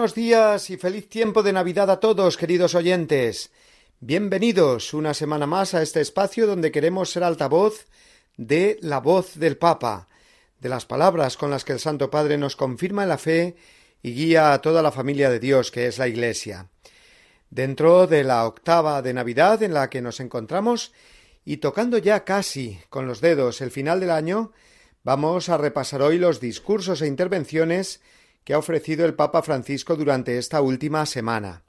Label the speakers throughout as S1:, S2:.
S1: Buenos días y feliz tiempo de Navidad a todos, queridos oyentes. Bienvenidos una semana más a este espacio donde queremos ser altavoz de la voz del Papa, de las palabras con las que el Santo Padre nos confirma en la fe y guía a toda la familia de Dios que es la Iglesia. Dentro de la octava de Navidad en la que nos encontramos y tocando ya casi con los dedos el final del año, vamos a repasar hoy los discursos e intervenciones que ha ofrecido el Papa Francisco durante esta última semana.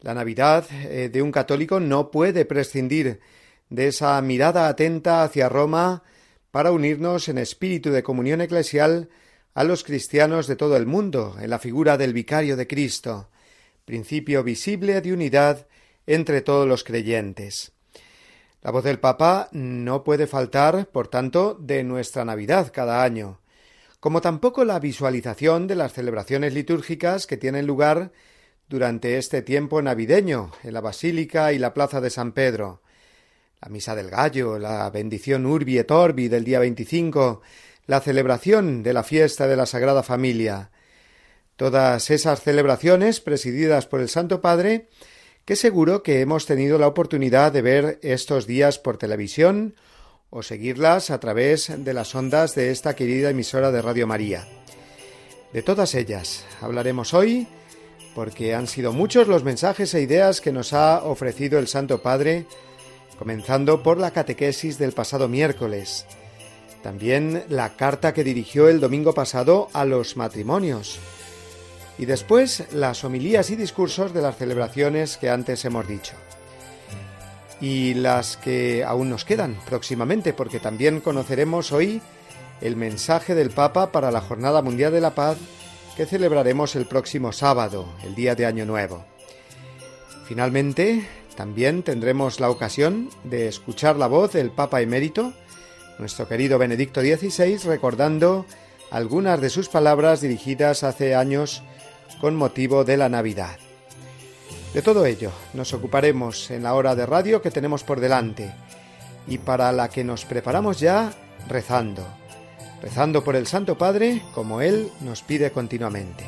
S1: La Navidad eh, de un católico no puede prescindir de esa mirada atenta hacia Roma para unirnos en espíritu de comunión eclesial a los cristianos de todo el mundo en la figura del vicario de Cristo, principio visible de unidad entre todos los creyentes. La voz del Papa no puede faltar, por tanto, de nuestra Navidad cada año como tampoco la visualización de las celebraciones litúrgicas que tienen lugar durante este tiempo navideño en la Basílica y la Plaza de San Pedro. La Misa del Gallo, la bendición Urbi et Orbi del día 25, la celebración de la fiesta de la Sagrada Familia. Todas esas celebraciones presididas por el Santo Padre que seguro que hemos tenido la oportunidad de ver estos días por televisión o seguirlas a través de las ondas de esta querida emisora de Radio María. De todas ellas hablaremos hoy porque han sido muchos los mensajes e ideas que nos ha ofrecido el Santo Padre, comenzando por la catequesis del pasado miércoles, también la carta que dirigió el domingo pasado a los matrimonios, y después las homilías y discursos de las celebraciones que antes hemos dicho y las que aún nos quedan próximamente, porque también conoceremos hoy el mensaje del Papa para la Jornada Mundial de la Paz que celebraremos el próximo sábado, el día de Año Nuevo. Finalmente, también tendremos la ocasión de escuchar la voz del Papa emérito, nuestro querido Benedicto XVI, recordando algunas de sus palabras dirigidas hace años con motivo de la Navidad. De todo ello nos ocuparemos en la hora de radio que tenemos por delante y para la que nos preparamos ya rezando, rezando por el Santo Padre como Él nos pide continuamente.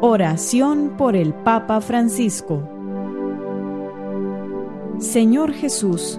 S2: Oración por el Papa Francisco Señor Jesús,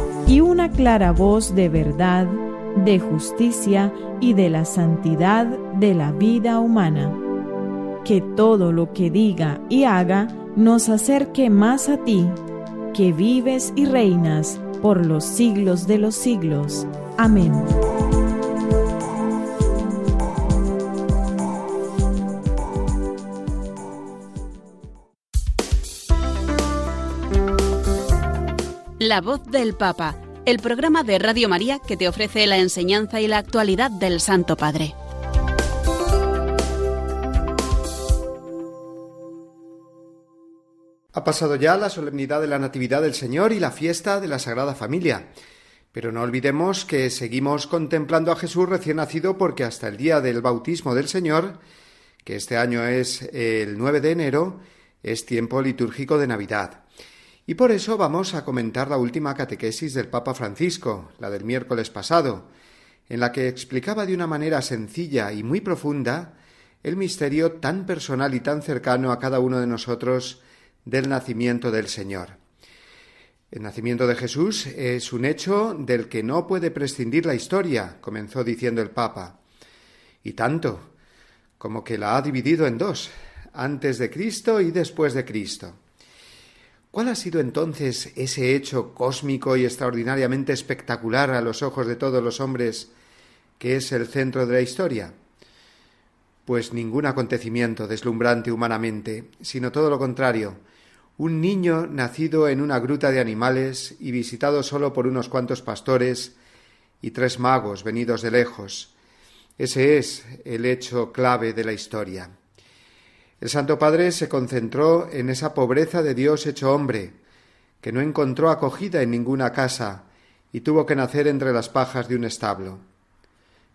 S2: y una clara voz de verdad, de justicia y de la santidad de la vida humana. Que todo lo que diga y haga nos acerque más a ti, que vives y reinas por los siglos de los siglos. Amén.
S3: La voz del Papa, el programa de Radio María que te ofrece la enseñanza y la actualidad del Santo Padre.
S1: Ha pasado ya la solemnidad de la Natividad del Señor y la fiesta de la Sagrada Familia. Pero no olvidemos que seguimos contemplando a Jesús recién nacido porque hasta el día del bautismo del Señor, que este año es el 9 de enero, es tiempo litúrgico de Navidad. Y por eso vamos a comentar la última catequesis del Papa Francisco, la del miércoles pasado, en la que explicaba de una manera sencilla y muy profunda el misterio tan personal y tan cercano a cada uno de nosotros del nacimiento del Señor. El nacimiento de Jesús es un hecho del que no puede prescindir la historia, comenzó diciendo el Papa, y tanto como que la ha dividido en dos, antes de Cristo y después de Cristo. ¿Cuál ha sido entonces ese hecho cósmico y extraordinariamente espectacular a los ojos de todos los hombres que es el centro de la historia? Pues ningún acontecimiento deslumbrante humanamente, sino todo lo contrario, un niño nacido en una gruta de animales y visitado solo por unos cuantos pastores y tres magos venidos de lejos. Ese es el hecho clave de la historia. El Santo Padre se concentró en esa pobreza de Dios hecho hombre, que no encontró acogida en ninguna casa y tuvo que nacer entre las pajas de un establo.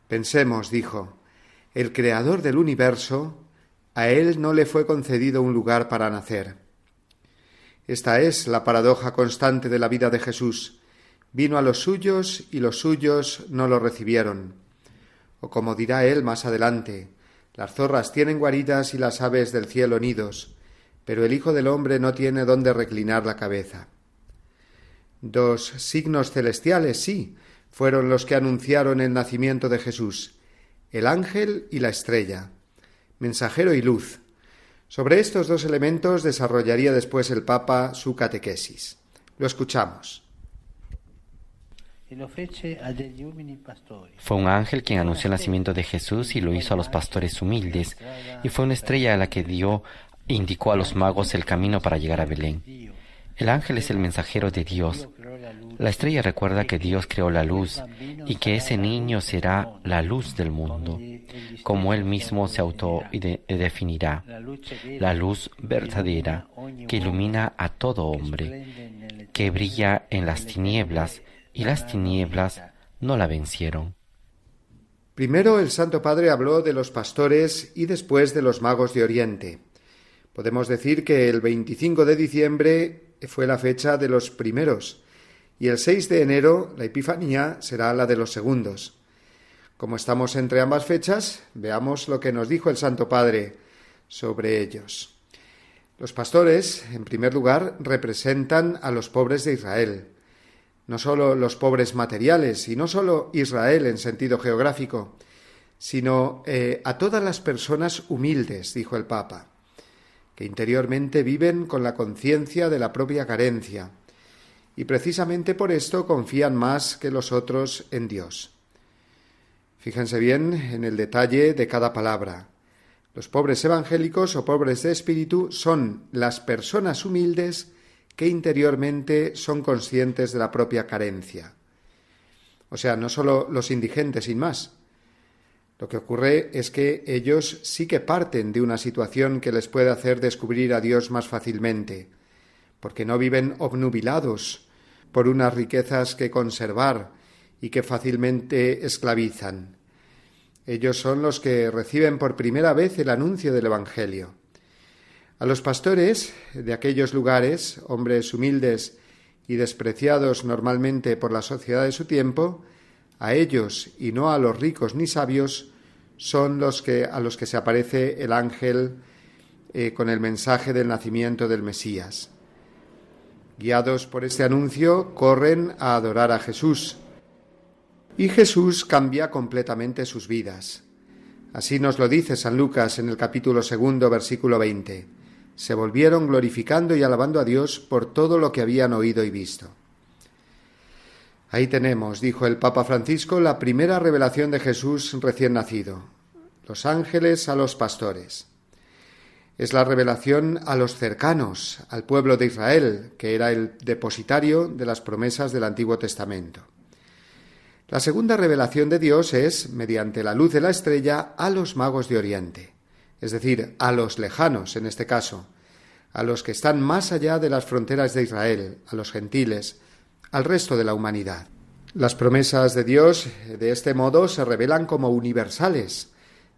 S1: Pensemos, dijo, el Creador del universo, a él no le fue concedido un lugar para nacer. Esta es la paradoja constante de la vida de Jesús. Vino a los suyos y los suyos no lo recibieron. O como dirá él más adelante, las zorras tienen guaridas y las aves del cielo nidos, pero el Hijo del hombre no tiene dónde reclinar la cabeza. Dos signos celestiales, sí, fueron los que anunciaron el nacimiento de Jesús, el ángel y la estrella, mensajero y luz, sobre estos dos elementos desarrollaría después el Papa su catequesis. Lo escuchamos.
S4: Fue un ángel quien anunció el nacimiento de Jesús y lo hizo a los pastores humildes, y fue una estrella a la que dio indicó a los magos el camino para llegar a Belén. El ángel es el mensajero de Dios. La estrella recuerda que Dios creó la luz y que ese niño será la luz del mundo, como él mismo se autodefinirá, la luz verdadera que ilumina a todo hombre, que brilla en las tinieblas y las tinieblas no la vencieron.
S1: Primero el Santo Padre habló de los pastores y después de los magos de Oriente. Podemos decir que el 25 de diciembre fue la fecha de los primeros, y el 6 de enero la Epifanía será la de los segundos. Como estamos entre ambas fechas, veamos lo que nos dijo el Santo Padre sobre ellos. Los pastores, en primer lugar, representan a los pobres de Israel, no sólo los pobres materiales y no sólo Israel en sentido geográfico, sino eh, a todas las personas humildes, dijo el Papa que interiormente viven con la conciencia de la propia carencia, y precisamente por esto confían más que los otros en Dios. Fíjense bien en el detalle de cada palabra. Los pobres evangélicos o pobres de espíritu son las personas humildes que interiormente son conscientes de la propia carencia. O sea, no solo los indigentes sin más, lo que ocurre es que ellos sí que parten de una situación que les puede hacer descubrir a Dios más fácilmente, porque no viven obnubilados por unas riquezas que conservar y que fácilmente esclavizan. Ellos son los que reciben por primera vez el anuncio del Evangelio. A los pastores de aquellos lugares, hombres humildes y despreciados normalmente por la sociedad de su tiempo, a ellos y no a los ricos ni sabios son los que a los que se aparece el ángel eh, con el mensaje del nacimiento del Mesías. Guiados por este anuncio, corren a adorar a Jesús. Y Jesús cambia completamente sus vidas. Así nos lo dice San Lucas en el capítulo segundo, versículo 20. Se volvieron glorificando y alabando a Dios por todo lo que habían oído y visto. Ahí tenemos, dijo el Papa Francisco, la primera revelación de Jesús recién nacido. Los ángeles a los pastores. Es la revelación a los cercanos, al pueblo de Israel, que era el depositario de las promesas del Antiguo Testamento. La segunda revelación de Dios es, mediante la luz de la estrella, a los magos de Oriente, es decir, a los lejanos en este caso, a los que están más allá de las fronteras de Israel, a los gentiles, al resto de la humanidad. Las promesas de Dios de este modo se revelan como universales,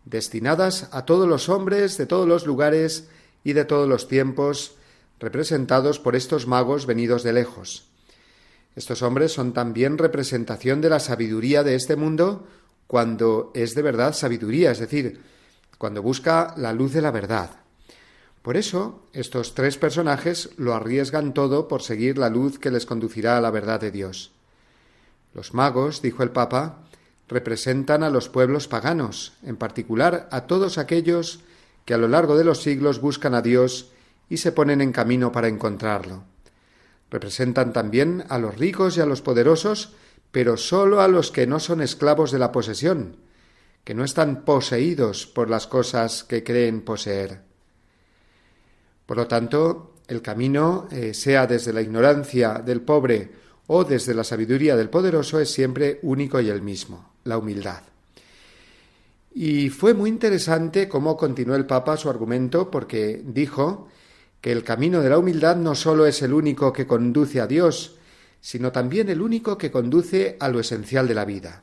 S1: destinadas a todos los hombres de todos los lugares y de todos los tiempos, representados por estos magos venidos de lejos. Estos hombres son también representación de la sabiduría de este mundo cuando es de verdad sabiduría, es decir, cuando busca la luz de la verdad. Por eso, estos tres personajes lo arriesgan todo por seguir la luz que les conducirá a la verdad de Dios. Los magos, dijo el Papa, representan a los pueblos paganos, en particular a todos aquellos que a lo largo de los siglos buscan a Dios y se ponen en camino para encontrarlo. Representan también a los ricos y a los poderosos, pero sólo a los que no son esclavos de la posesión, que no están poseídos por las cosas que creen poseer. Por lo tanto, el camino, eh, sea desde la ignorancia del pobre o desde la sabiduría del poderoso, es siempre único y el mismo, la humildad. Y fue muy interesante cómo continuó el Papa su argumento porque dijo que el camino de la humildad no sólo es el único que conduce a Dios, sino también el único que conduce a lo esencial de la vida,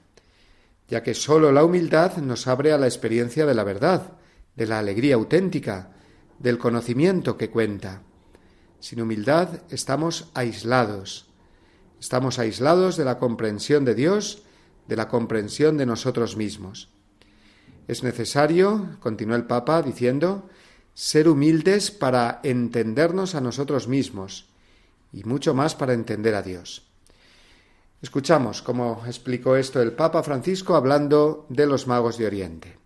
S1: ya que sólo la humildad nos abre a la experiencia de la verdad, de la alegría auténtica, del conocimiento que cuenta. Sin humildad estamos aislados. Estamos aislados de la comprensión de Dios, de la comprensión de nosotros mismos. Es necesario, continuó el Papa diciendo, ser humildes para entendernos a nosotros mismos y mucho más para entender a Dios. Escuchamos cómo explicó esto el Papa Francisco hablando de los magos de Oriente.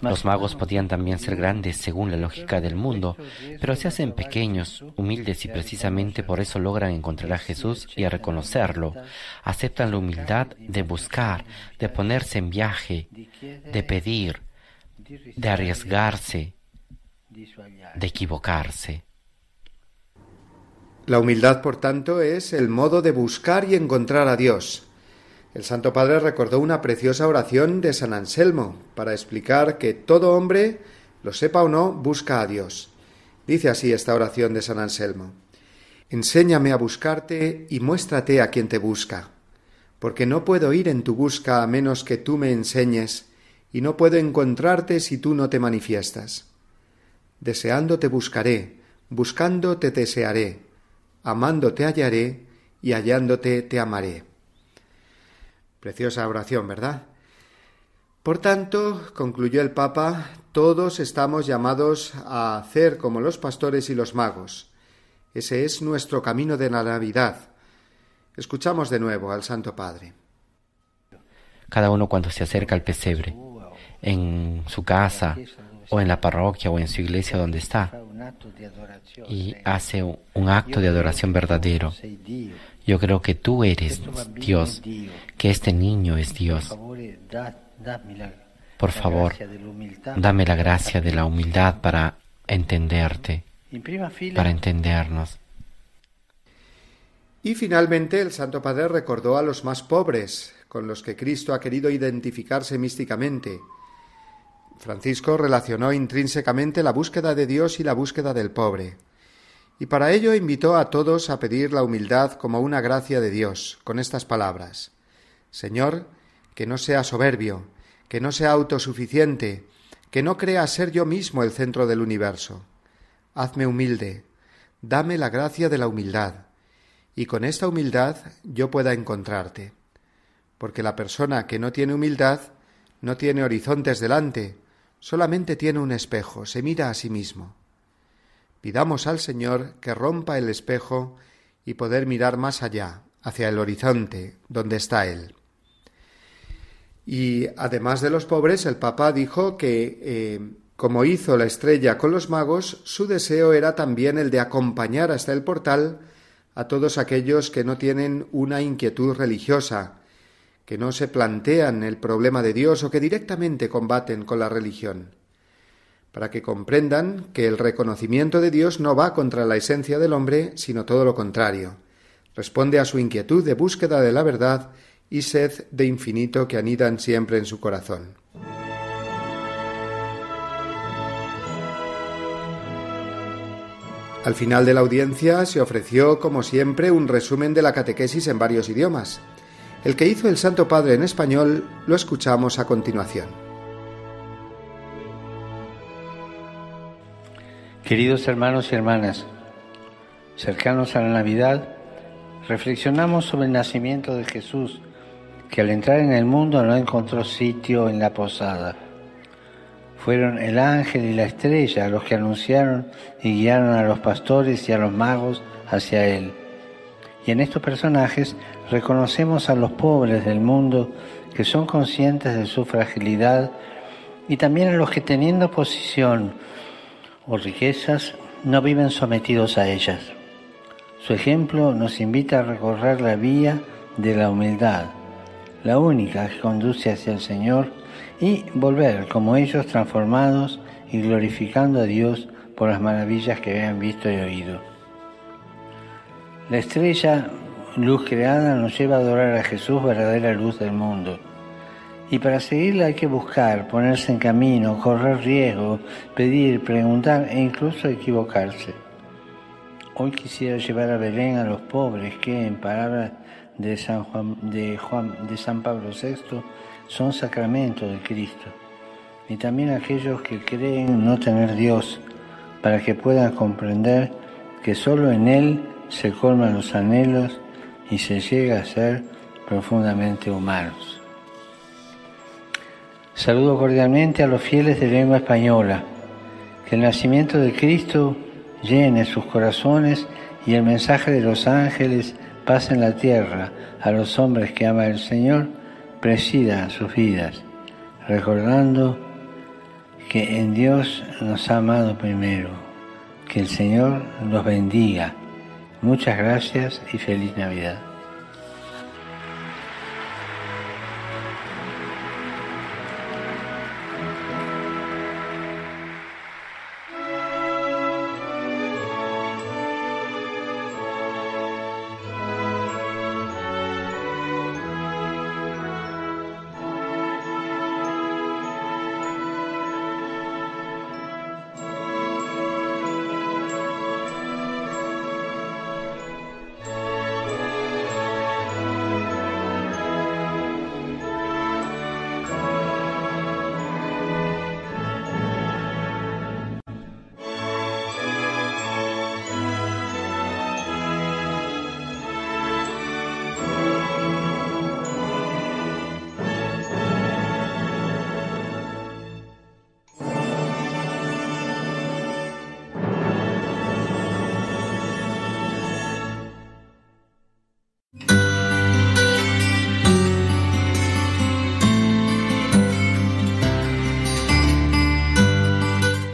S4: Los magos podían también ser grandes según la lógica del mundo, pero se hacen pequeños, humildes y precisamente por eso logran encontrar a Jesús y a reconocerlo. Aceptan la humildad de buscar, de ponerse en viaje, de pedir, de arriesgarse, de equivocarse.
S1: La humildad, por tanto, es el modo de buscar y encontrar a Dios. El Santo Padre recordó una preciosa oración de San Anselmo para explicar que todo hombre, lo sepa o no, busca a Dios. Dice así esta oración de San Anselmo. Enséñame a buscarte y muéstrate a quien te busca, porque no puedo ir en tu busca a menos que tú me enseñes, y no puedo encontrarte si tú no te manifiestas. Deseando te buscaré, buscando te desearé, amando te hallaré y hallándote te amaré. Preciosa oración, ¿verdad? Por tanto, concluyó el Papa, todos estamos llamados a hacer como los pastores y los magos. Ese es nuestro camino de la Navidad. Escuchamos de nuevo al Santo Padre.
S4: Cada uno cuando se acerca al pesebre, en su casa, o en la parroquia, o en su iglesia donde está, y hace un acto de adoración verdadero. Yo creo que tú eres Dios, que este niño es Dios. Por favor, dame la gracia de la humildad para entenderte, para entendernos.
S1: Y finalmente el Santo Padre recordó a los más pobres, con los que Cristo ha querido identificarse místicamente, Francisco relacionó intrínsecamente la búsqueda de Dios y la búsqueda del pobre, y para ello invitó a todos a pedir la humildad como una gracia de Dios, con estas palabras Señor, que no sea soberbio, que no sea autosuficiente, que no crea ser yo mismo el centro del universo. Hazme humilde, dame la gracia de la humildad, y con esta humildad yo pueda encontrarte. Porque la persona que no tiene humildad no tiene horizontes delante, solamente tiene un espejo, se mira a sí mismo. Pidamos al Señor que rompa el espejo y poder mirar más allá, hacia el horizonte, donde está Él. Y además de los pobres, el Papa dijo que, eh, como hizo la estrella con los magos, su deseo era también el de acompañar hasta el portal a todos aquellos que no tienen una inquietud religiosa, que no se plantean el problema de Dios o que directamente combaten con la religión, para que comprendan que el reconocimiento de Dios no va contra la esencia del hombre, sino todo lo contrario. Responde a su inquietud de búsqueda de la verdad y sed de infinito que anidan siempre en su corazón. Al final de la audiencia se ofreció, como siempre, un resumen de la catequesis en varios idiomas. El que hizo el Santo Padre en español lo escuchamos a continuación.
S5: Queridos hermanos y hermanas, cercanos a la Navidad, reflexionamos sobre el nacimiento de Jesús, que al entrar en el mundo no encontró sitio en la posada. Fueron el ángel y la estrella los que anunciaron y guiaron a los pastores y a los magos hacia él. Y en estos personajes reconocemos a los pobres del mundo que son conscientes de su fragilidad y también a los que teniendo posición o riquezas no viven sometidos a ellas. Su ejemplo nos invita a recorrer la vía de la humildad, la única que conduce hacia el Señor, y volver como ellos transformados y glorificando a Dios por las maravillas que habían visto y oído. La estrella, luz creada, nos lleva a adorar a Jesús, verdadera luz del mundo. Y para seguirla hay que buscar, ponerse en camino, correr riesgo, pedir, preguntar e incluso equivocarse. Hoy quisiera llevar a Belén a los pobres que, en palabras de San, Juan, de, San Pablo VI, son sacramentos de Cristo. Y también aquellos que creen no tener Dios, para que puedan comprender que solo en Él se colman los anhelos y se llega a ser profundamente humanos. Saludo cordialmente a los fieles de lengua española. Que el nacimiento de Cristo llene sus corazones y el mensaje de los ángeles pase en la tierra a los hombres que ama el Señor, presida sus vidas, recordando que en Dios nos ha amado primero. Que el Señor los bendiga. Muchas gracias y feliz Navidad.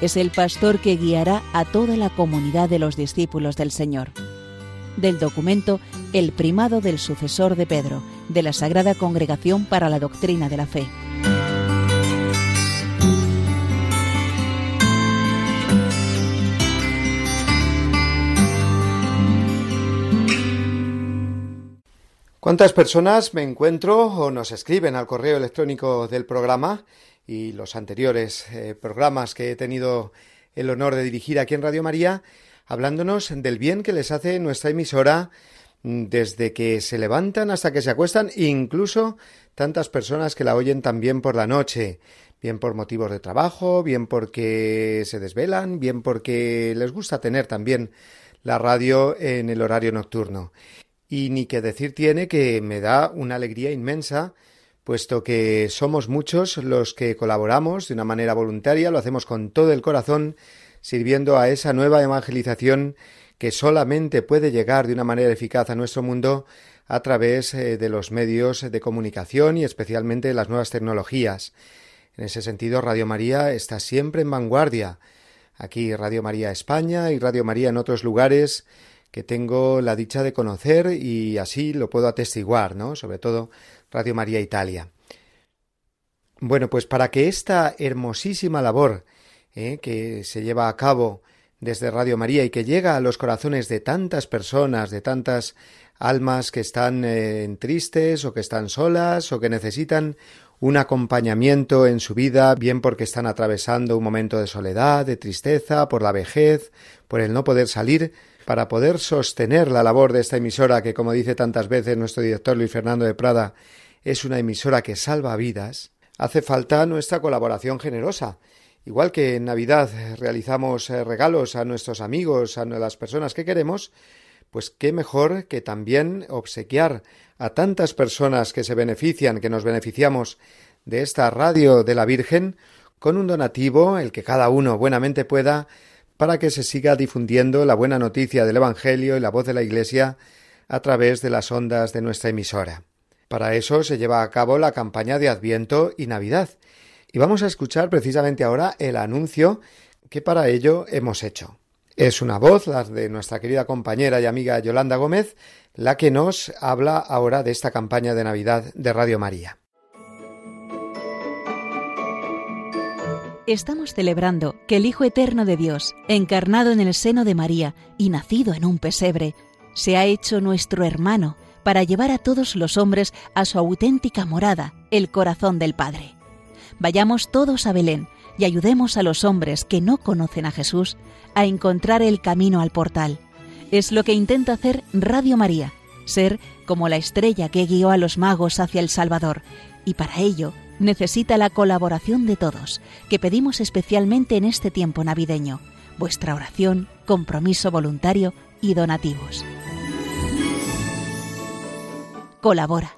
S3: es el pastor que guiará a toda la comunidad de los discípulos del Señor. Del documento El primado del sucesor de Pedro, de la Sagrada Congregación para la Doctrina de la Fe.
S1: ¿Cuántas personas me encuentro o nos escriben al correo electrónico del programa y los anteriores eh, programas que he tenido el honor de dirigir aquí en Radio María, hablándonos del bien que les hace nuestra emisora mm, desde que se levantan hasta que se acuestan, incluso tantas personas que la oyen también por la noche, bien por motivos de trabajo, bien porque se desvelan, bien porque les gusta tener también la radio en el horario nocturno. Y ni que decir tiene que me da una alegría inmensa puesto que somos muchos los que colaboramos de una manera voluntaria, lo hacemos con todo el corazón, sirviendo a esa nueva evangelización que solamente puede llegar de una manera eficaz a nuestro mundo a través eh, de los medios de comunicación y especialmente las nuevas tecnologías. En ese sentido, Radio María está siempre en vanguardia. Aquí Radio María España y Radio María en otros lugares que tengo la dicha de conocer y así lo puedo atestiguar, ¿no? Sobre todo Radio María Italia. Bueno, pues para que esta hermosísima labor eh, que se lleva a cabo desde Radio María y que llega a los corazones de tantas personas, de tantas almas que están eh, tristes o que están solas o que necesitan un acompañamiento en su vida, bien porque están atravesando un momento de soledad, de tristeza, por la vejez, por el no poder salir, para poder sostener la labor de esta emisora que, como dice tantas veces nuestro director Luis Fernando de Prada, es una emisora que salva vidas, hace falta nuestra colaboración generosa. Igual que en Navidad realizamos eh, regalos a nuestros amigos, a las personas que queremos, pues qué mejor que también obsequiar a tantas personas que se benefician, que nos beneficiamos de esta radio de la Virgen, con un donativo, el que cada uno buenamente pueda, para que se siga difundiendo la buena noticia del Evangelio y la voz de la Iglesia a través de las ondas de nuestra emisora. Para eso se lleva a cabo la campaña de Adviento y Navidad, y vamos a escuchar precisamente ahora el anuncio que para ello hemos hecho. Es una voz, la de nuestra querida compañera y amiga Yolanda Gómez, la que nos habla ahora de esta campaña de Navidad de Radio María.
S3: Estamos celebrando que el Hijo Eterno de Dios, encarnado en el seno de María y nacido en un pesebre, se ha hecho nuestro hermano para llevar a todos los hombres a su auténtica morada, el corazón del Padre. Vayamos todos a Belén y ayudemos a los hombres que no conocen a Jesús a encontrar el camino al portal. Es lo que intenta hacer Radio María, ser como la estrella que guió a los magos hacia el Salvador, y para ello necesita la colaboración de todos, que pedimos especialmente en este tiempo navideño, vuestra oración, compromiso voluntario y donativos. Colabora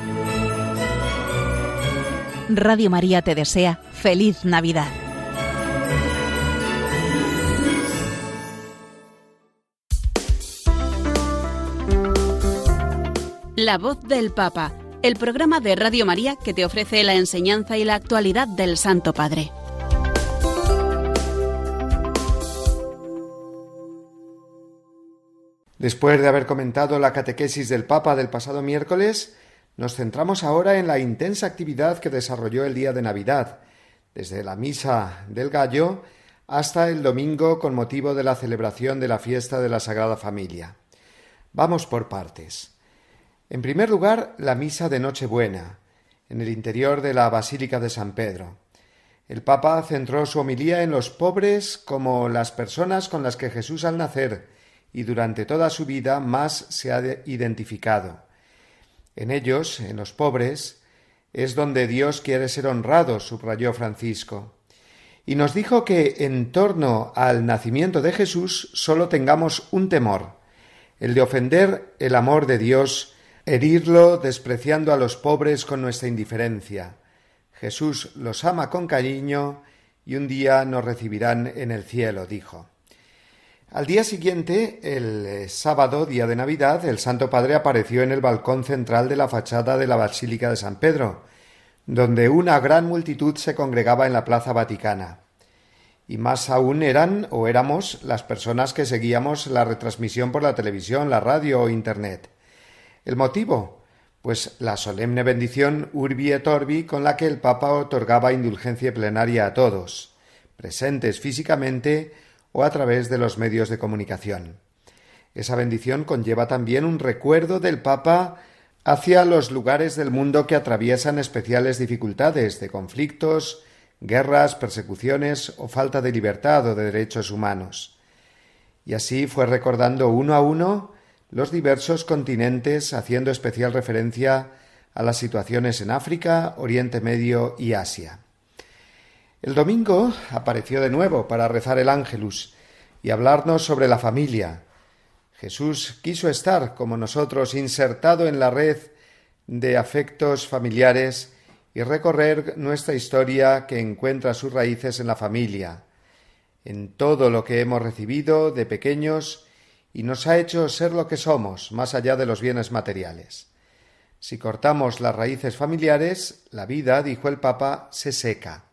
S3: Radio María te desea feliz Navidad. La voz del Papa, el programa de Radio María que te ofrece la enseñanza y la actualidad del Santo Padre.
S1: Después de haber comentado la catequesis del Papa del pasado miércoles, nos centramos ahora en la intensa actividad que desarrolló el día de Navidad, desde la misa del gallo hasta el domingo con motivo de la celebración de la fiesta de la Sagrada Familia. Vamos por partes. En primer lugar, la misa de Nochebuena, en el interior de la Basílica de San Pedro. El Papa centró su homilía en los pobres como las personas con las que Jesús al nacer y durante toda su vida más se ha identificado en ellos, en los pobres, es donde Dios quiere ser honrado, subrayó Francisco. Y nos dijo que en torno al nacimiento de Jesús sólo tengamos un temor, el de ofender el amor de Dios, herirlo despreciando a los pobres con nuestra indiferencia. Jesús los ama con cariño y un día nos recibirán en el cielo, dijo. Al día siguiente, el eh, sábado, día de Navidad, el Santo Padre apareció en el balcón central de la fachada de la Basílica de San Pedro, donde una gran multitud se congregaba en la Plaza Vaticana. Y más aún eran o éramos las personas que seguíamos la retransmisión por la televisión, la radio o Internet. ¿El motivo? Pues la solemne bendición Urbi et Orbi con la que el Papa otorgaba indulgencia plenaria a todos, presentes físicamente o a través de los medios de comunicación. Esa bendición conlleva también un recuerdo del Papa hacia los lugares del mundo que atraviesan especiales dificultades de conflictos, guerras, persecuciones o falta de libertad o de derechos humanos. Y así fue recordando uno a uno los diversos continentes, haciendo especial referencia a las situaciones en África, Oriente Medio y Asia. El domingo apareció de nuevo para rezar el ángelus y hablarnos sobre la familia. Jesús quiso estar, como nosotros, insertado en la red de afectos familiares y recorrer nuestra historia que encuentra sus raíces en la familia, en todo lo que hemos recibido de pequeños y nos ha hecho ser lo que somos, más allá de los bienes materiales. Si cortamos las raíces familiares, la vida, dijo el Papa, se seca.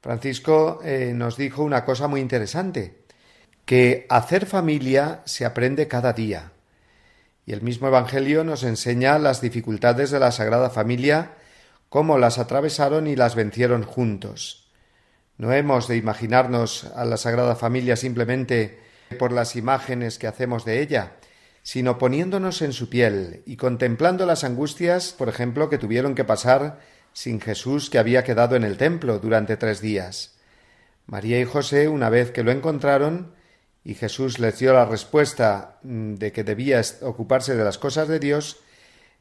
S1: Francisco eh, nos dijo una cosa muy interesante, que hacer familia se aprende cada día. Y el mismo Evangelio nos enseña las dificultades de la Sagrada Familia, cómo las atravesaron y las vencieron juntos. No hemos de imaginarnos a la Sagrada Familia simplemente por las imágenes que hacemos de ella, sino poniéndonos en su piel y contemplando las angustias, por ejemplo, que tuvieron que pasar sin Jesús que había quedado en el templo durante tres días. María y José, una vez que lo encontraron, y Jesús les dio la respuesta mm, de que debía ocuparse de las cosas de Dios,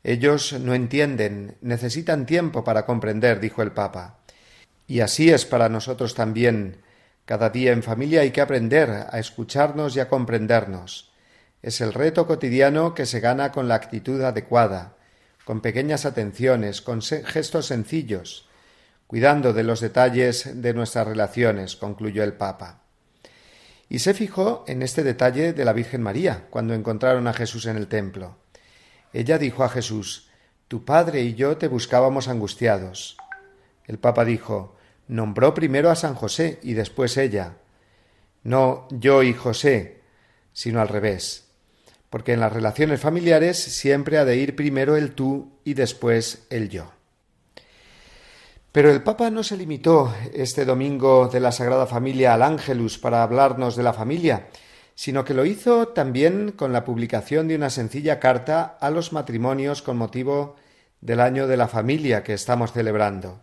S1: ellos no entienden, necesitan tiempo para comprender, dijo el Papa. Y así es para nosotros también. Cada día en familia hay que aprender a escucharnos y a comprendernos. Es el reto cotidiano que se gana con la actitud adecuada, con pequeñas atenciones, con gestos sencillos, cuidando de los detalles de nuestras relaciones, concluyó el Papa. Y se fijó en este detalle de la Virgen María, cuando encontraron a Jesús en el templo. Ella dijo a Jesús Tu padre y yo te buscábamos angustiados. El Papa dijo Nombró primero a San José y después ella. No yo y José, sino al revés porque en las relaciones familiares siempre ha de ir primero el tú y después el yo. Pero el Papa no se limitó este domingo de la Sagrada Familia al Ángelus para hablarnos de la familia, sino que lo hizo también con la publicación de una sencilla carta a los matrimonios con motivo del año de la familia que estamos celebrando.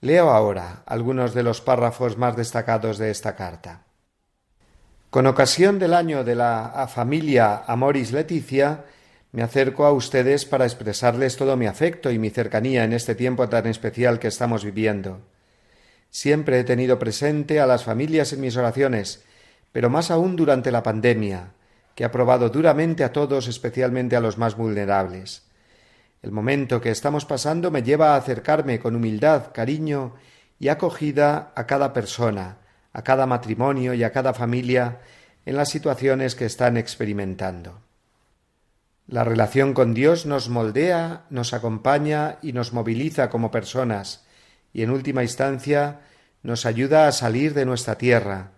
S1: Leo ahora algunos de los párrafos más destacados de esta carta. Con ocasión del año de la familia Amoris Leticia, me acerco a ustedes para expresarles todo mi afecto y mi cercanía en este tiempo tan especial que estamos viviendo. Siempre he tenido presente a las familias en mis oraciones, pero más aún durante la pandemia, que ha probado duramente a todos, especialmente a los más vulnerables. El momento que estamos pasando me lleva a acercarme con humildad, cariño y acogida a cada persona, a cada matrimonio y a cada familia en las situaciones que están experimentando. La relación con Dios nos moldea, nos acompaña y nos moviliza como personas y en última instancia nos ayuda a salir de nuestra tierra,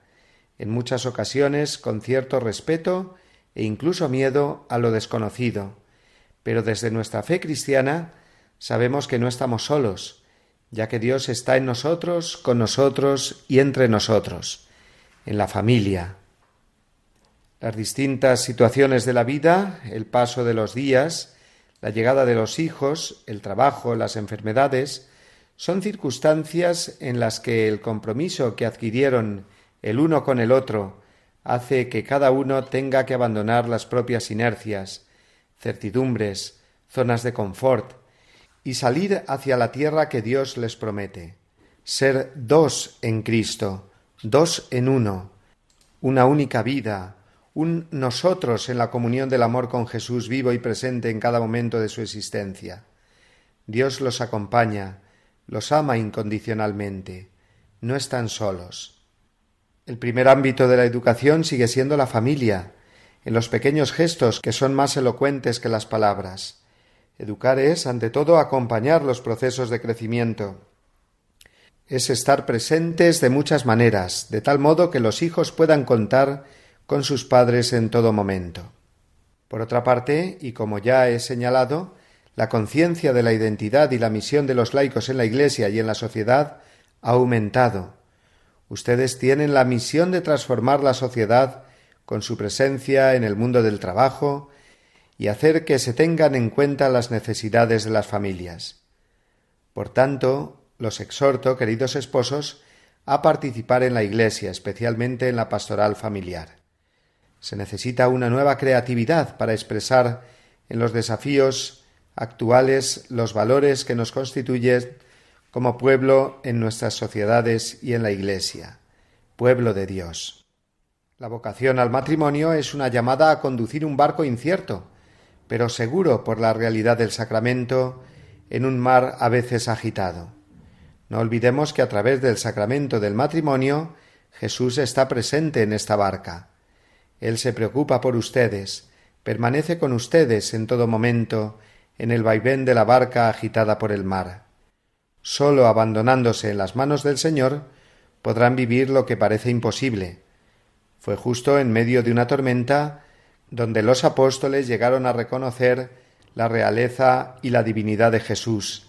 S1: en muchas ocasiones con cierto respeto e incluso miedo a lo desconocido, pero desde nuestra fe cristiana sabemos que no estamos solos, ya que Dios está en nosotros, con nosotros y entre nosotros, en la familia. Las distintas situaciones de la vida, el paso de los días, la llegada de los hijos, el trabajo, las enfermedades, son circunstancias en las que el compromiso que adquirieron el uno con el otro hace que cada uno tenga que abandonar las propias inercias, certidumbres, zonas de confort, y salir hacia la tierra que Dios les promete. Ser dos en Cristo, dos en uno, una única vida, un nosotros en la comunión del amor con Jesús vivo y presente en cada momento de su existencia. Dios los acompaña, los ama incondicionalmente, no están solos. El primer ámbito de la educación sigue siendo la familia, en los pequeños gestos que son más elocuentes que las palabras. Educar es, ante todo, acompañar los procesos de crecimiento. Es estar presentes de muchas maneras, de tal modo que los hijos puedan contar con sus padres en todo momento. Por otra parte, y como ya he señalado, la conciencia de la identidad y la misión de los laicos en la Iglesia y en la sociedad ha aumentado. Ustedes tienen la misión de transformar la sociedad con su presencia en el mundo del trabajo, y hacer que se tengan en cuenta las necesidades de las familias. Por tanto, los exhorto, queridos esposos, a participar en la Iglesia, especialmente en la pastoral familiar. Se necesita una nueva creatividad para expresar en los desafíos actuales los valores que nos constituyen como pueblo en nuestras sociedades y en la Iglesia, pueblo de Dios. La vocación al matrimonio es una llamada a conducir un barco incierto, pero seguro por la realidad del sacramento en un mar a veces agitado. No olvidemos que a través del sacramento del matrimonio Jesús está presente en esta barca. Él se preocupa por ustedes, permanece con ustedes en todo momento en el vaivén de la barca agitada por el mar. Sólo abandonándose en las manos del Señor podrán vivir lo que parece imposible. Fue justo en medio de una tormenta donde los apóstoles llegaron a reconocer la realeza y la divinidad de Jesús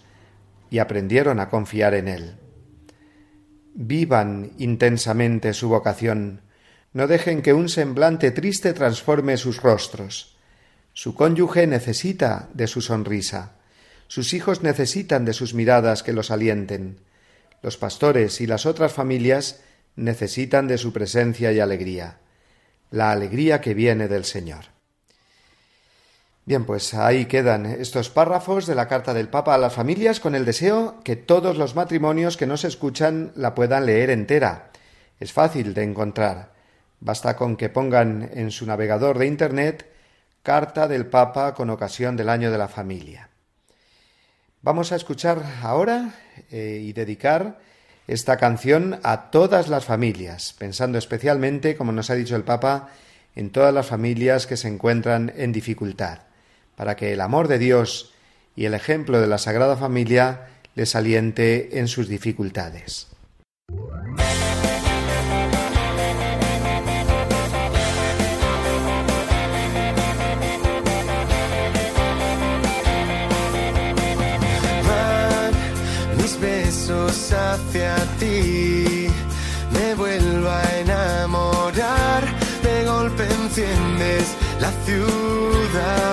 S1: y aprendieron a confiar en Él. Vivan intensamente su vocación, no dejen que un semblante triste transforme sus rostros. Su cónyuge necesita de su sonrisa, sus hijos necesitan de sus miradas que los alienten, los pastores y las otras familias necesitan de su presencia y alegría, la alegría que viene del Señor. Bien, pues ahí quedan estos párrafos de la carta del Papa a las familias con el deseo que todos los matrimonios que nos escuchan la puedan leer entera. Es fácil de encontrar. Basta con que pongan en su navegador de Internet Carta del Papa con ocasión del Año de la Familia. Vamos a escuchar ahora eh, y dedicar esta canción a todas las familias, pensando especialmente, como nos ha dicho el Papa, en todas las familias que se encuentran en dificultad para que el amor de Dios y el ejemplo de la Sagrada Familia les aliente en sus dificultades.
S6: Hacia ti, me vuelvo a enamorar, de golpe enciendes la ciudad.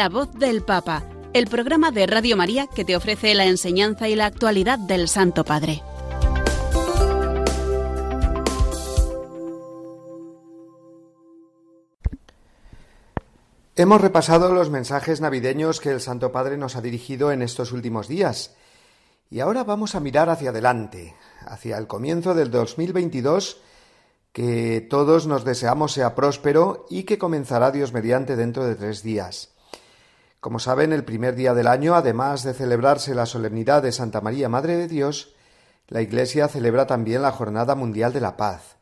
S7: La voz del Papa, el programa de Radio María que te ofrece la enseñanza y la actualidad del Santo Padre.
S1: Hemos repasado los mensajes navideños que el Santo Padre nos ha dirigido en estos últimos días. Y ahora vamos a mirar hacia adelante, hacia el comienzo del 2022, que todos nos deseamos sea próspero y que comenzará Dios mediante dentro de tres días. Como saben, el primer día del año, además de celebrarse la solemnidad de Santa María, Madre de Dios, la Iglesia celebra también la Jornada Mundial de la Paz.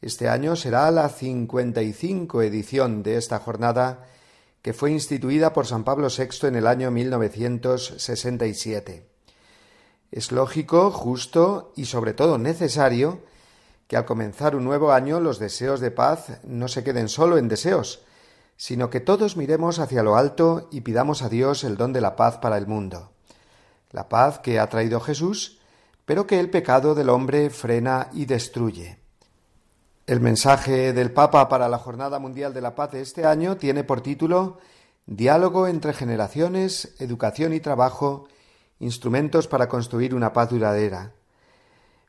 S1: Este año será la 55 edición de esta jornada que fue instituida por San Pablo VI en el año 1967. Es lógico, justo y sobre todo necesario que al comenzar un nuevo año los deseos de paz no se queden solo en deseos, sino que todos miremos hacia lo alto y pidamos a Dios el don de la paz para el mundo. La paz que ha traído Jesús, pero que el pecado del hombre frena y destruye. El mensaje del Papa para la Jornada Mundial de la Paz de este año tiene por título Diálogo entre generaciones, educación y trabajo, instrumentos para construir una paz duradera.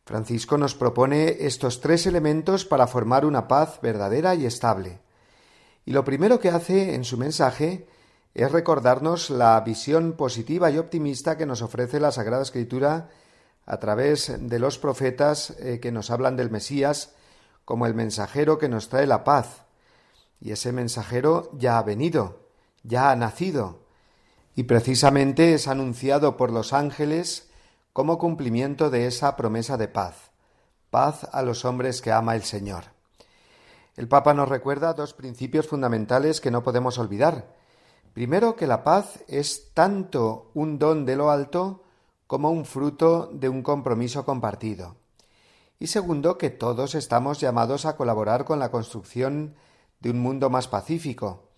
S1: Francisco nos propone estos tres elementos para formar una paz verdadera y estable. Y lo primero que hace en su mensaje es recordarnos la visión positiva y optimista que nos ofrece la Sagrada Escritura a través de los profetas eh, que nos hablan del Mesías como el mensajero que nos trae la paz. Y ese mensajero ya ha venido, ya ha nacido, y precisamente es anunciado por los ángeles como cumplimiento de esa promesa de paz, paz a los hombres que ama el Señor. El Papa nos recuerda dos principios fundamentales que no podemos olvidar. Primero, que la paz es tanto un don de lo alto como un fruto de un compromiso compartido. Y segundo, que todos estamos llamados a colaborar con la construcción de un mundo más pacífico,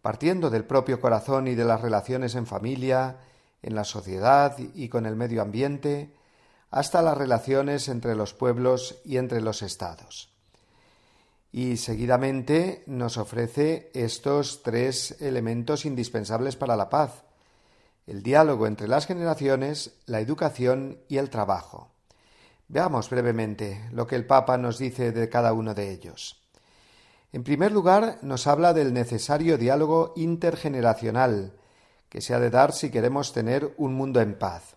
S1: partiendo del propio corazón y de las relaciones en familia, en la sociedad y con el medio ambiente, hasta las relaciones entre los pueblos y entre los estados y seguidamente nos ofrece estos tres elementos indispensables para la paz el diálogo entre las generaciones, la educación y el trabajo. Veamos brevemente lo que el Papa nos dice de cada uno de ellos. En primer lugar, nos habla del necesario diálogo intergeneracional que se ha de dar si queremos tener un mundo en paz.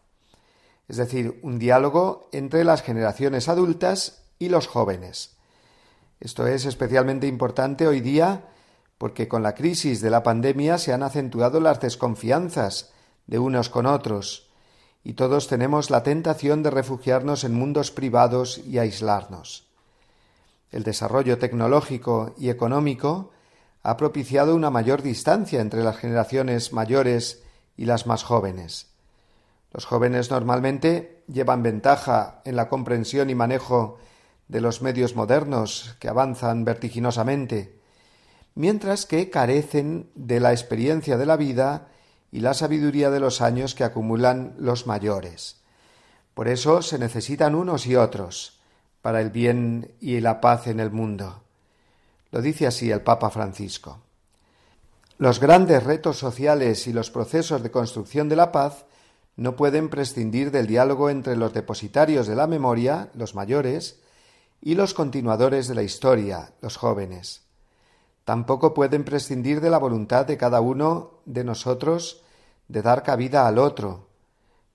S1: Es decir, un diálogo entre las generaciones adultas y los jóvenes esto es especialmente importante hoy día porque con la crisis de la pandemia se han acentuado las desconfianzas de unos con otros y todos tenemos la tentación de refugiarnos en mundos privados y aislarnos. El desarrollo tecnológico y económico ha propiciado una mayor distancia entre las generaciones mayores y las más jóvenes. Los jóvenes normalmente llevan ventaja en la comprensión y manejo de los medios modernos que avanzan vertiginosamente, mientras que carecen de la experiencia de la vida y la sabiduría de los años que acumulan los mayores. Por eso se necesitan unos y otros para el bien y la paz en el mundo. Lo dice así el Papa Francisco. Los grandes retos sociales y los procesos de construcción de la paz no pueden prescindir del diálogo entre los depositarios de la memoria, los mayores, y los continuadores de la historia, los jóvenes. Tampoco pueden prescindir de la voluntad de cada uno de nosotros de dar cabida al otro,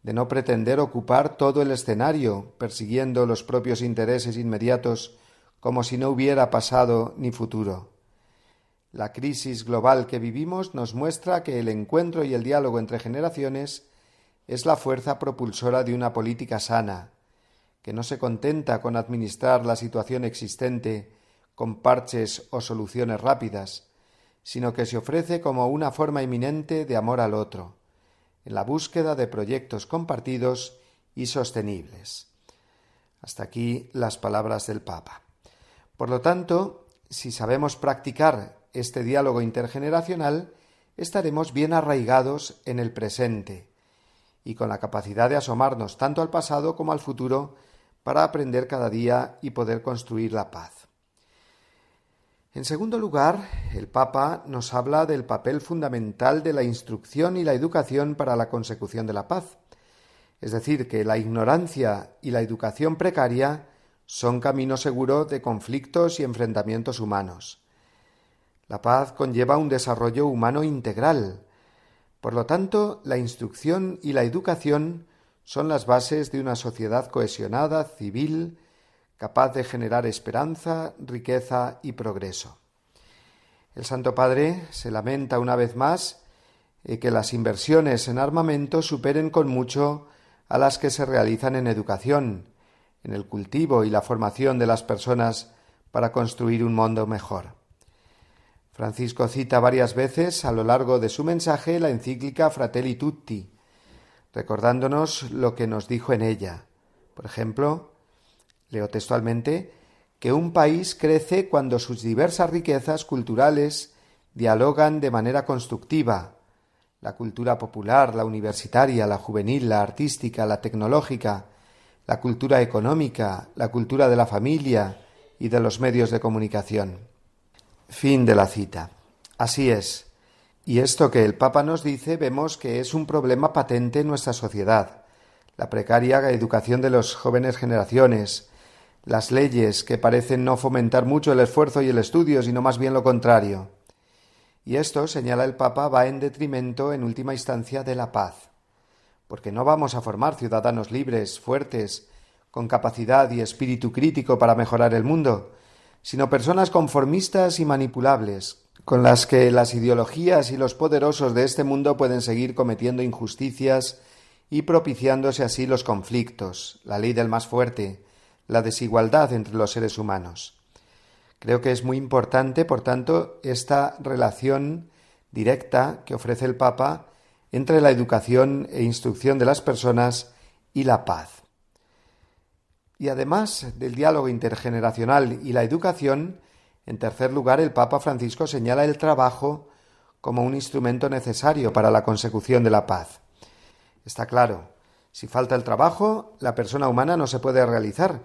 S1: de no pretender ocupar todo el escenario persiguiendo los propios intereses inmediatos como si no hubiera pasado ni futuro. La crisis global que vivimos nos muestra que el encuentro y el diálogo entre generaciones es la fuerza propulsora de una política sana, que no se contenta con administrar la situación existente con parches o soluciones rápidas, sino que se ofrece como una forma eminente de amor al otro, en la búsqueda de proyectos compartidos y sostenibles. Hasta aquí las palabras del Papa. Por lo tanto, si sabemos practicar este diálogo intergeneracional, estaremos bien arraigados en el presente y con la capacidad de asomarnos tanto al pasado como al futuro para aprender cada día y poder construir la paz. En segundo lugar, el Papa nos habla del papel fundamental de la instrucción y la educación para la consecución de la paz. Es decir, que la ignorancia y la educación precaria son camino seguro de conflictos y enfrentamientos humanos. La paz conlleva un desarrollo humano integral. Por lo tanto, la instrucción y la educación son las bases de una sociedad cohesionada, civil, capaz de generar esperanza, riqueza y progreso. El Santo Padre se lamenta una vez más eh, que las inversiones en armamento superen con mucho a las que se realizan en educación, en el cultivo y la formación de las personas para construir un mundo mejor. Francisco cita varias veces a lo largo de su mensaje la encíclica Fratelli Tutti, recordándonos lo que nos dijo en ella. Por ejemplo, leo textualmente, que un país crece cuando sus diversas riquezas culturales dialogan de manera constructiva. La cultura popular, la universitaria, la juvenil, la artística, la tecnológica, la cultura económica, la cultura de la familia y de los medios de comunicación. Fin de la cita. Así es. Y esto que el Papa nos dice vemos que es un problema patente en nuestra sociedad. La precaria educación de las jóvenes generaciones, las leyes que parecen no fomentar mucho el esfuerzo y el estudio, sino más bien lo contrario. Y esto, señala el Papa, va en detrimento, en última instancia, de la paz. Porque no vamos a formar ciudadanos libres, fuertes, con capacidad y espíritu crítico para mejorar el mundo, sino personas conformistas y manipulables, con las que las ideologías y los poderosos de este mundo pueden seguir cometiendo injusticias y propiciándose así los conflictos, la ley del más fuerte, la desigualdad entre los seres humanos. Creo que es muy importante, por tanto, esta relación directa que ofrece el Papa entre la educación e instrucción de las personas y la paz. Y además del diálogo intergeneracional y la educación, en tercer lugar, el Papa Francisco señala el trabajo como un instrumento necesario para la consecución de la paz. Está claro, si falta el trabajo, la persona humana no se puede realizar,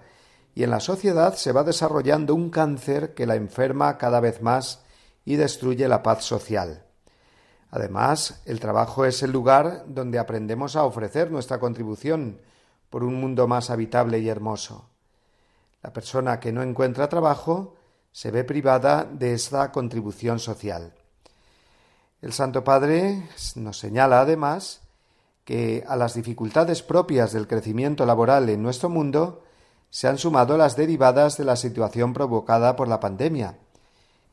S1: y en la sociedad se va desarrollando un cáncer que la enferma cada vez más y destruye la paz social. Además, el trabajo es el lugar donde aprendemos a ofrecer nuestra contribución por un mundo más habitable y hermoso. La persona que no encuentra trabajo se ve privada de esta contribución social. El Santo Padre nos señala además que a las dificultades propias del crecimiento laboral en nuestro mundo se han sumado las derivadas de la situación provocada por la pandemia.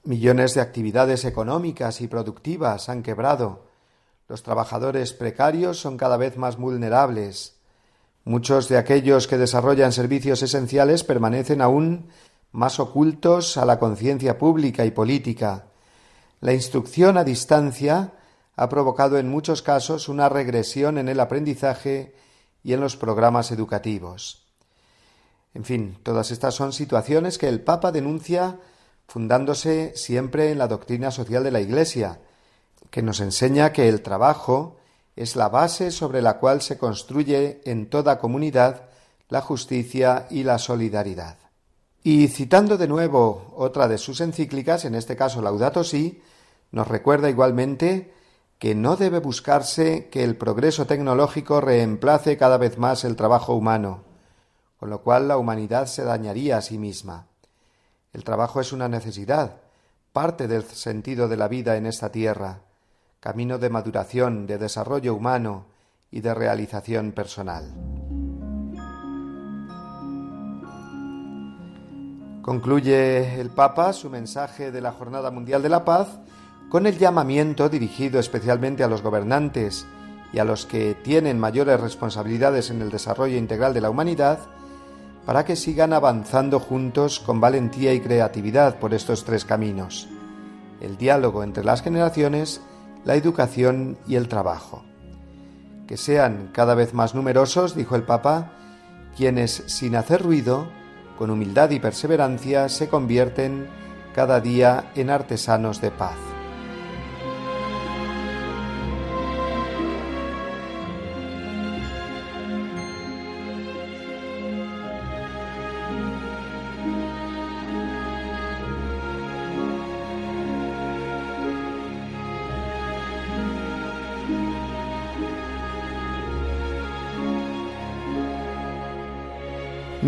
S1: Millones de actividades económicas y productivas han quebrado. Los trabajadores precarios son cada vez más vulnerables. Muchos de aquellos que desarrollan servicios esenciales permanecen aún más ocultos a la conciencia pública y política. La instrucción a distancia ha provocado en muchos casos una regresión en el aprendizaje y en los programas educativos. En fin, todas estas son situaciones que el Papa denuncia fundándose siempre en la doctrina social de la Iglesia, que nos enseña que el trabajo es la base sobre la cual se construye en toda comunidad la justicia y la solidaridad. Y citando de nuevo otra de sus encíclicas, en este caso Laudato Si, nos recuerda igualmente que no debe buscarse que el progreso tecnológico reemplace cada vez más el trabajo humano, con lo cual la humanidad se dañaría a sí misma. El trabajo es una necesidad, parte del sentido de la vida en esta tierra, camino de maduración, de desarrollo humano y de realización personal. Concluye el Papa su mensaje de la Jornada Mundial de la Paz con el llamamiento dirigido especialmente a los gobernantes y a los que tienen mayores responsabilidades en el desarrollo integral de la humanidad, para que sigan avanzando juntos con valentía y creatividad por estos tres caminos, el diálogo entre las generaciones, la educación y el trabajo. Que sean cada vez más numerosos, dijo el Papa, quienes, sin hacer ruido, con humildad y perseverancia, se convierten cada día en artesanos de paz.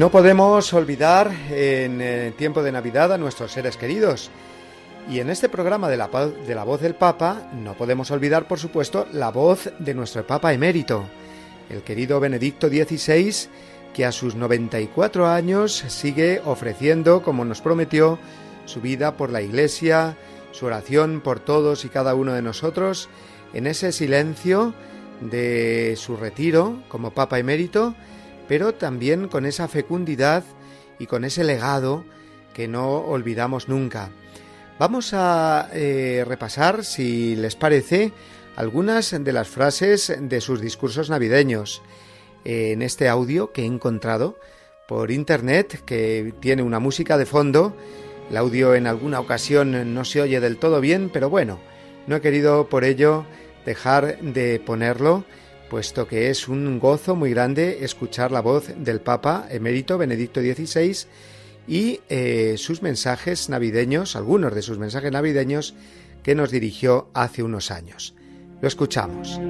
S1: No podemos olvidar en el tiempo de Navidad a nuestros seres queridos. Y en este programa de la, de la voz del Papa no podemos olvidar, por supuesto, la voz de nuestro Papa emérito, el querido Benedicto XVI, que a sus 94 años sigue ofreciendo, como nos prometió, su vida por la Iglesia, su oración por todos y cada uno de nosotros, en ese silencio de su retiro como Papa emérito, pero también con esa fecundidad y con ese legado que no olvidamos nunca. Vamos a eh, repasar, si les parece, algunas de las frases de sus discursos navideños en este audio que he encontrado por internet, que tiene una música de fondo. El audio en alguna ocasión no se oye del todo bien, pero bueno, no he querido por ello dejar de ponerlo, puesto que es un gozo muy grande escuchar la voz del Papa emérito Benedicto XVI y eh, sus mensajes navideños, algunos de sus mensajes navideños que nos dirigió hace unos años. Lo escuchamos.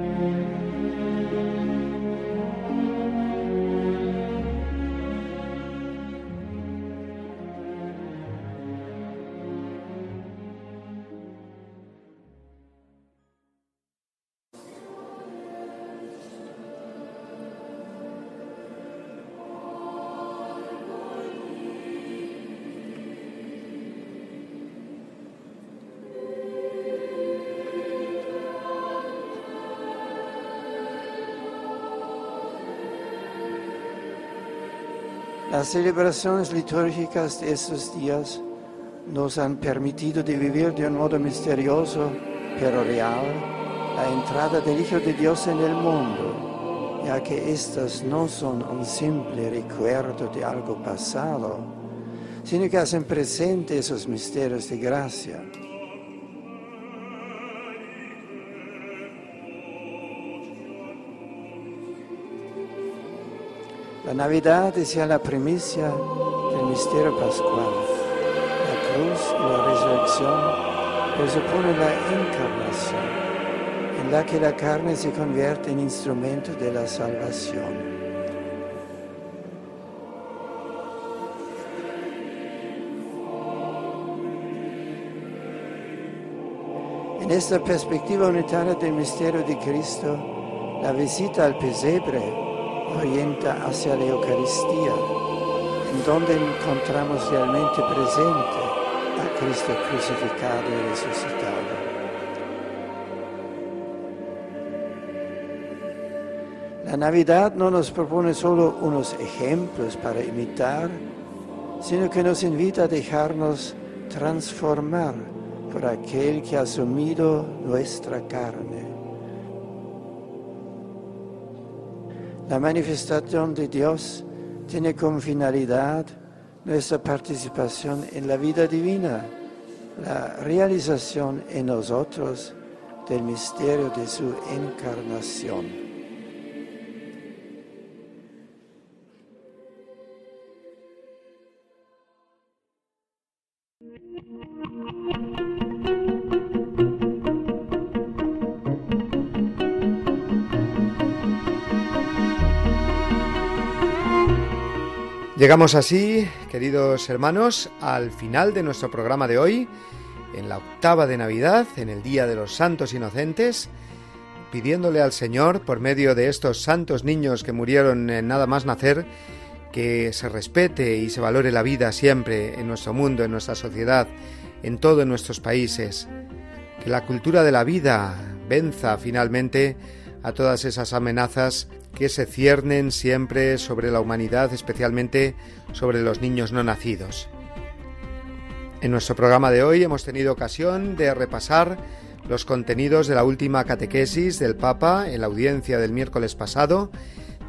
S8: Las celebraciones litúrgicas de estos días nos han permitido de vivir de un modo misterioso, pero real, la entrada del Hijo de Dios en el mundo, ya que estas no son un simple recuerdo de algo pasado, sino que hacen presente esos misterios de gracia. La Navidad es ya la primicia del misterio pascual. La cruz y la resurrección presuponen la encarnación, en la que la carne se convierte en instrumento de la salvación. En esta perspectiva unitaria del misterio de Cristo, la visita al pesebre orienta hacia la Eucaristía, en donde encontramos realmente presente a Cristo crucificado y resucitado. La Navidad no nos propone solo unos ejemplos para imitar, sino que nos invita a dejarnos transformar por aquel que ha asumido nuestra carne. La manifestación de Dios tiene como finalidad nuestra participación en la vida divina, la realización en nosotros del misterio de su encarnación.
S1: Llegamos así, queridos hermanos, al final de nuestro programa de hoy, en la octava de Navidad, en el Día de los Santos Inocentes, pidiéndole al Señor, por medio de estos santos niños que murieron en nada más nacer, que se respete y se valore la vida siempre en nuestro mundo, en nuestra sociedad, en todos nuestros países, que la cultura de la vida venza finalmente a todas esas amenazas que se ciernen siempre sobre la humanidad, especialmente sobre los niños no nacidos. En nuestro programa de hoy hemos tenido ocasión de repasar los contenidos de la última catequesis del Papa en la audiencia del miércoles pasado,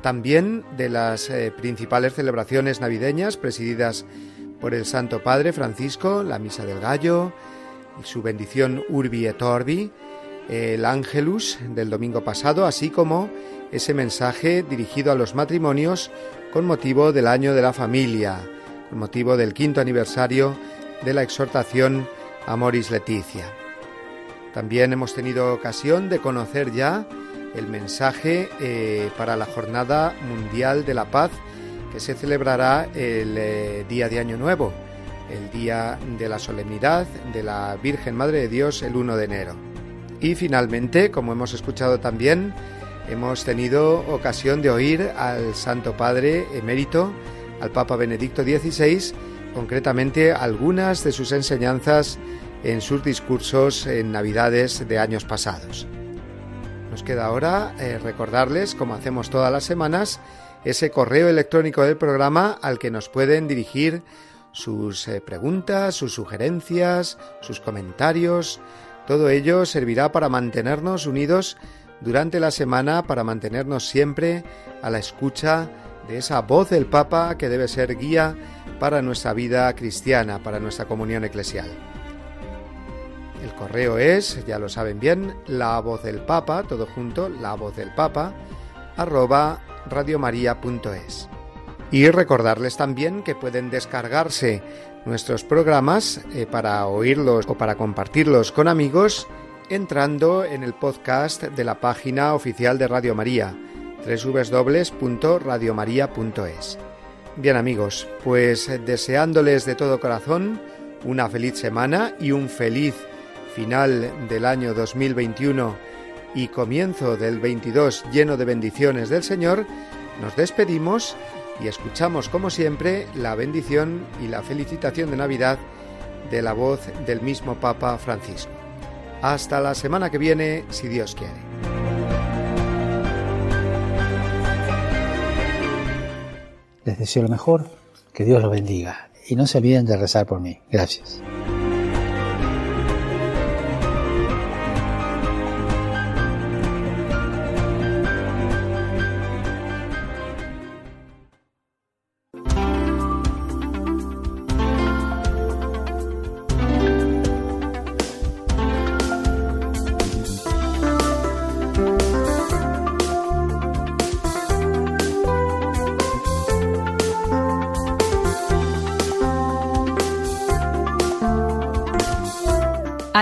S1: también de las eh, principales celebraciones navideñas presididas por el Santo Padre Francisco, la Misa del Gallo, su bendición Urbi et Orbi, el Ángelus del domingo pasado, así como ese mensaje dirigido a los matrimonios con motivo del año de la familia, con motivo del quinto aniversario de la exhortación Amoris Leticia. También hemos tenido ocasión de conocer ya el mensaje eh, para la Jornada Mundial de la Paz que se celebrará el eh, día de Año Nuevo, el día de la solemnidad de la Virgen Madre de Dios el 1 de enero. Y finalmente, como hemos escuchado también, hemos tenido ocasión de oír al Santo Padre emérito, al Papa Benedicto XVI, concretamente algunas de sus enseñanzas en sus discursos en Navidades de años pasados. Nos queda ahora eh, recordarles, como hacemos todas las semanas, ese correo electrónico del programa al que nos pueden dirigir sus eh, preguntas, sus sugerencias, sus comentarios. Todo ello servirá para mantenernos unidos durante la semana, para mantenernos siempre a la escucha de esa voz del Papa que debe ser guía para nuestra vida cristiana, para nuestra comunión eclesial. El correo es, ya lo saben bien, la voz del Papa, todo junto, la voz del Papa, arroba radiomaria.es. Y recordarles también que pueden descargarse nuestros programas eh, para oírlos o para compartirlos con amigos entrando en el podcast de la página oficial de Radio María, www.radiomaria.es. Bien amigos, pues deseándoles de todo corazón una feliz semana y un feliz final del año 2021 y comienzo del 22 lleno de bendiciones del Señor, nos despedimos y escuchamos como siempre la bendición y la felicitación de Navidad de la voz del mismo Papa Francisco. Hasta la semana que viene, si Dios quiere.
S5: Les deseo lo mejor, que Dios los bendiga y no se olviden de rezar por mí. Gracias.